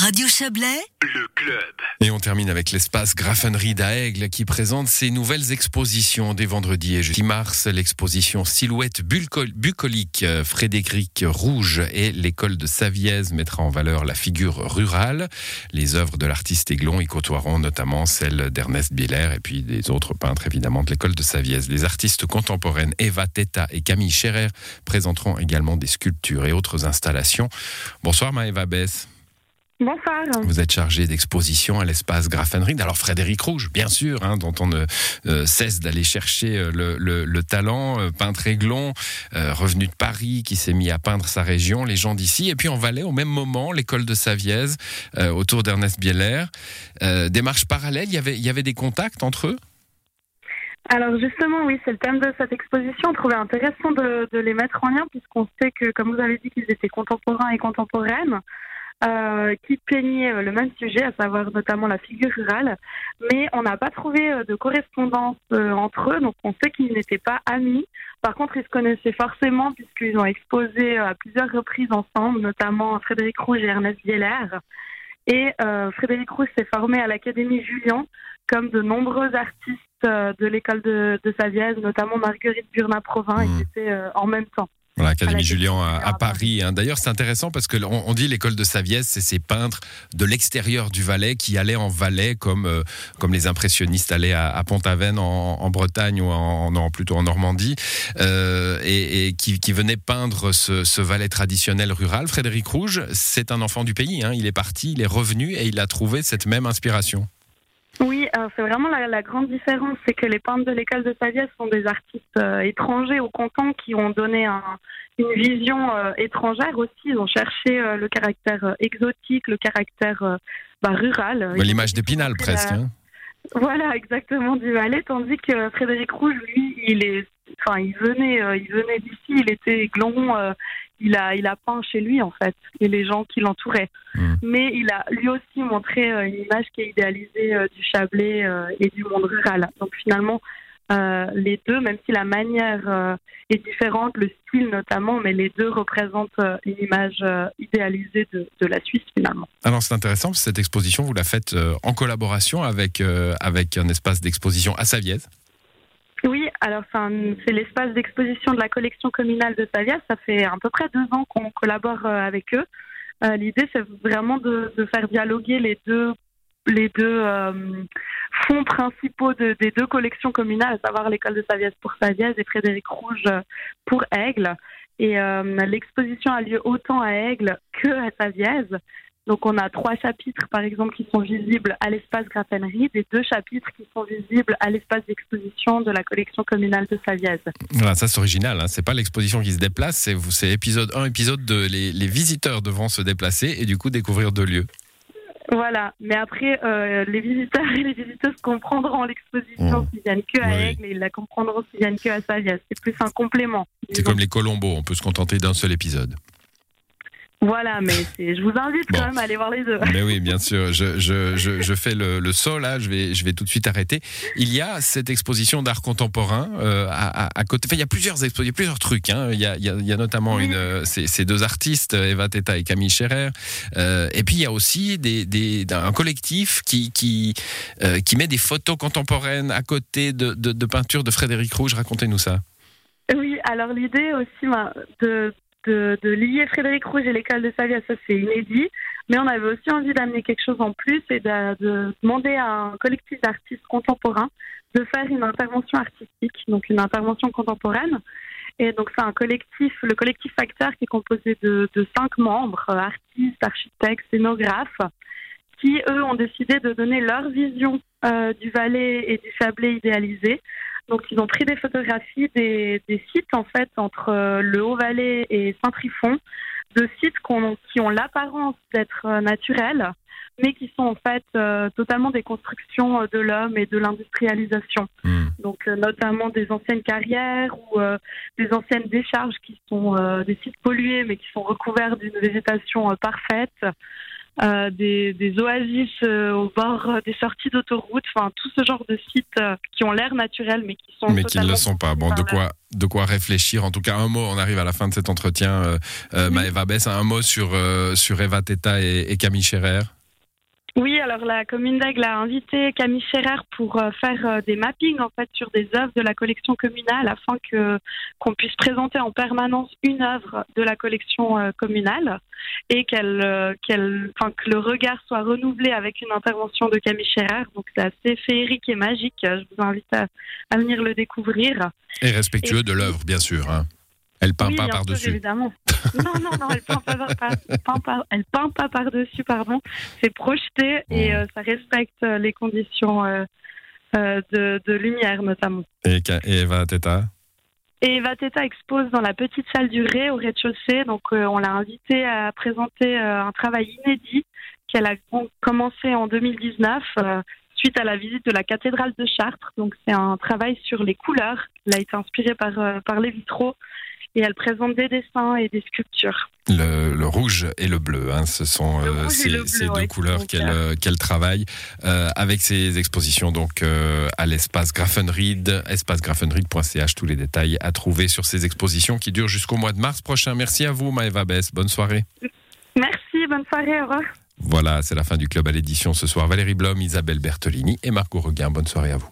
Radio Chablais, le club. Et on termine avec l'espace Graffenried d'Aigle qui présente ses nouvelles expositions dès vendredi et jeudi mars. L'exposition Silhouette bucolique euh, Frédéric Rouge et l'école de Saviez mettra en valeur la figure rurale. Les œuvres de l'artiste Aiglon y côtoieront notamment celles d'Ernest Bieler et puis des autres peintres évidemment de l'école de Saviez. Les artistes contemporaines Eva Teta et Camille Scherer présenteront également des sculptures et autres installations. Bonsoir Maëva Bess. Bonsoir. Vous êtes chargé d'exposition à l'espace Graffenried. Alors Frédéric Rouge, bien sûr, hein, dont on ne euh, cesse d'aller chercher euh, le, talent, euh, peintre aiglon, revenu de Paris, qui s'est mis à peindre sa région, les gens d'ici. Et puis en Valais, au même moment, l'école de Saviez, autour d'Ernest Bieler. démarche parallèle, il y, avait, il y avait des contacts entre eux? Alors justement, oui, c'est le thème de cette exposition. On trouvait intéressant de, de les mettre en lien puisqu'on sait que, comme vous avez dit, qu'ils étaient contemporains et contemporaines. Euh, qui peignait euh, le même sujet, à savoir notamment la figure rurale, mais on n'a pas trouvé euh, de correspondance entre eux, donc on sait qu'ils n'étaient pas amis. Par contre, ils se connaissaient forcément puisqu'ils ont exposé à plusieurs reprises ensemble, notamment Frédéric Rouge et Ernest Bieler. Et Frédéric Rouge s'est formé à l'Académie Julien, comme de nombreux artistes de l'école de, de Saviez, notamment Marguerite Burna-Provin, ils mmh. étaient en même temps. L'Académie Julien à, Paris. Hein. D'ailleurs, c'est intéressant parce que on, dit l'école de Saviès, c'est ces peintres de l'extérieur du Valais qui allaient en Valais comme, euh, comme les impressionnistes allaient à, Pont-Aven en, Bretagne ou en, plutôt en Normandie euh, et, qui, venaient peindre ce, Valais traditionnel rural. Frédéric Rouge, c'est un enfant du pays. Hein. Il est parti, il est revenu et il a trouvé cette même inspiration. C'est vraiment la, grande différence, c'est que les peintres de l'école de Saviès sont des artistes euh, étrangers au canton qui ont donné une vision euh, étrangère aussi. Ils ont cherché euh, le caractère exotique, le caractère bah, rural. L'image d'Épinal presque. Hein. Voilà, exactement du Valais, tandis que Frédéric Rouge, lui, il est, enfin, il venait, il venait d'ici, il était glon, il a, il a peint chez lui en fait, et les gens qui l'entouraient. Hmm. Mais il a lui aussi montré euh, une image qui est idéalisée euh, du Chablais euh, et du monde rural. Donc finalement, les deux, même si la manière est différente, le style notamment, mais les deux représentent une image idéalisée de, de, la Suisse finalement. Alors c'est intéressant, cette exposition, vous la faites en collaboration avec, avec un espace d'exposition à Saviez oui, alors c'est l'espace d'exposition de la collection communale de Savias. Ça fait à peu près deux ans qu'on collabore euh, avec eux. Euh, l'idée, c'est vraiment de, faire dialoguer les deux, les deux euh, fonds principaux des deux collections communales, à savoir l'école de Savias pour Savias et Frédéric Rouge pour Aigle. Et l'exposition a lieu autant à Aigle que à Saviez. Donc on a trois chapitres par exemple qui sont visibles à l'espace Graffenried et deux chapitres qui sont visibles à l'espace d'exposition de la collection communale de Saviez. Voilà, ça c'est original, hein. c'est pas l'exposition qui se déplace, c'est épisode 1, épisode 2. Les, les, visiteurs devront se déplacer et du coup découvrir deux lieux. Voilà, mais après, euh, les visiteurs et les visiteuses comprendront l'exposition mmh. s'ils viennent que à Aigle et ils la comprendront s'ils viennent que à Saviez. C'est plus un complément. C'est comme les Colombos, on peut se contenter d'un seul épisode. Voilà, mais je vous invite quand même à aller voir les deux. Mais oui, bien sûr. Je, je, je, je fais le, le, saut là. Je vais, je vais tout de suite arrêter. Il y a cette exposition d'art contemporain euh, à, à, côté. Enfin, il y a plusieurs expositions, il y a plusieurs trucs. Hein. Il, y a, il, y a, notamment une, euh, ces, ces, deux artistes, Eva Teta et Camille Scherer. Euh, et puis il y a aussi des, des, un collectif qui, qui, euh, qui met des photos contemporaines à côté de, de, de peintures de Frédéric Rouge. Racontez-nous ça. Oui, alors l'idée aussi de de, lier Frédéric Rouge et l'école de Savia, ça c'est inédit. Mais on avait aussi envie d'amener quelque chose en plus et de, demander à un collectif d'artistes contemporains de faire une intervention artistique, donc une intervention contemporaine. Et donc c'est un collectif, le collectif Facteur, qui est composé de, cinq membres, artistes, architectes, scénographes, qui eux ont décidé de donner leur vision euh, du Valais et du Chablais idéalisé donc ils ont pris des photographies des, sites en fait entre euh, le Haut-Valais et Saint-Trifon, de sites qui ont l'apparence d'être euh, naturels, mais qui sont en fait euh, totalement des constructions de l'homme et de l'industrialisation. Hmm. Donc notamment des anciennes carrières ou des anciennes décharges qui sont des sites pollués mais qui sont recouverts d'une végétation parfaite. Euh, des, des, oasis euh, au bord des sorties d'autoroute, enfin tout ce genre de sites euh, qui ont l'air naturels mais qui sont mais qui ne le sont pas. Bon, de quoi, de quoi réfléchir. En tout cas, un mot. On arrive à la fin de cet entretien. Euh, Maëva Bess, un mot sur sur Eva Teta et, et Camille Scherer. Oui, alors la commune d'Aigle a invité Camille Scherer pour euh, faire euh, des mappings en fait sur des œuvres de la collection communale afin que qu'on puisse présenter en permanence une œuvre de la collection euh, communale et qu'elle qu'elle enfin que le regard soit renouvelé avec une intervention de Camille Scherer. Donc c'est assez féerique et magique. Je vous invite à, venir le découvrir. Et respectueux de l'œuvre, bien sûr. Hein. Elle peint pas par-dessus. Évidemment. non, non, non, elle peint pas, elle peint pas par-dessus, pardon. C'est projeté et euh, ça respecte euh, les conditions euh, de, de, lumière, notamment. Et, Eva Teta? Et Eva Teta expose dans la petite salle du Ré, au rez-de-chaussée. Donc, on l'a invitée à présenter un travail inédit qu'elle a commencé en 2019 suite à la visite de la cathédrale de Chartres. Donc, c'est un travail sur les couleurs. Elle a été inspirée par, par les vitraux et elle présente des dessins et des sculptures. Le, rouge et le bleu, hein, ce sont euh, ces, deux couleurs qu'elle euh, qu'elle travaille euh, avec ses expositions donc à l'espace Grafenried, espacegrafenried.ch. Tous les détails à trouver sur ces expositions qui durent jusqu'au mois de mars prochain. Merci à vous, Maëva Bess. Bonne soirée. Merci, bonne soirée. Au revoir. Voilà, c'est la fin du club à l'édition ce soir. Valérie Blom, Isabelle Bertolini et Marco Reguin. Bonne soirée à vous.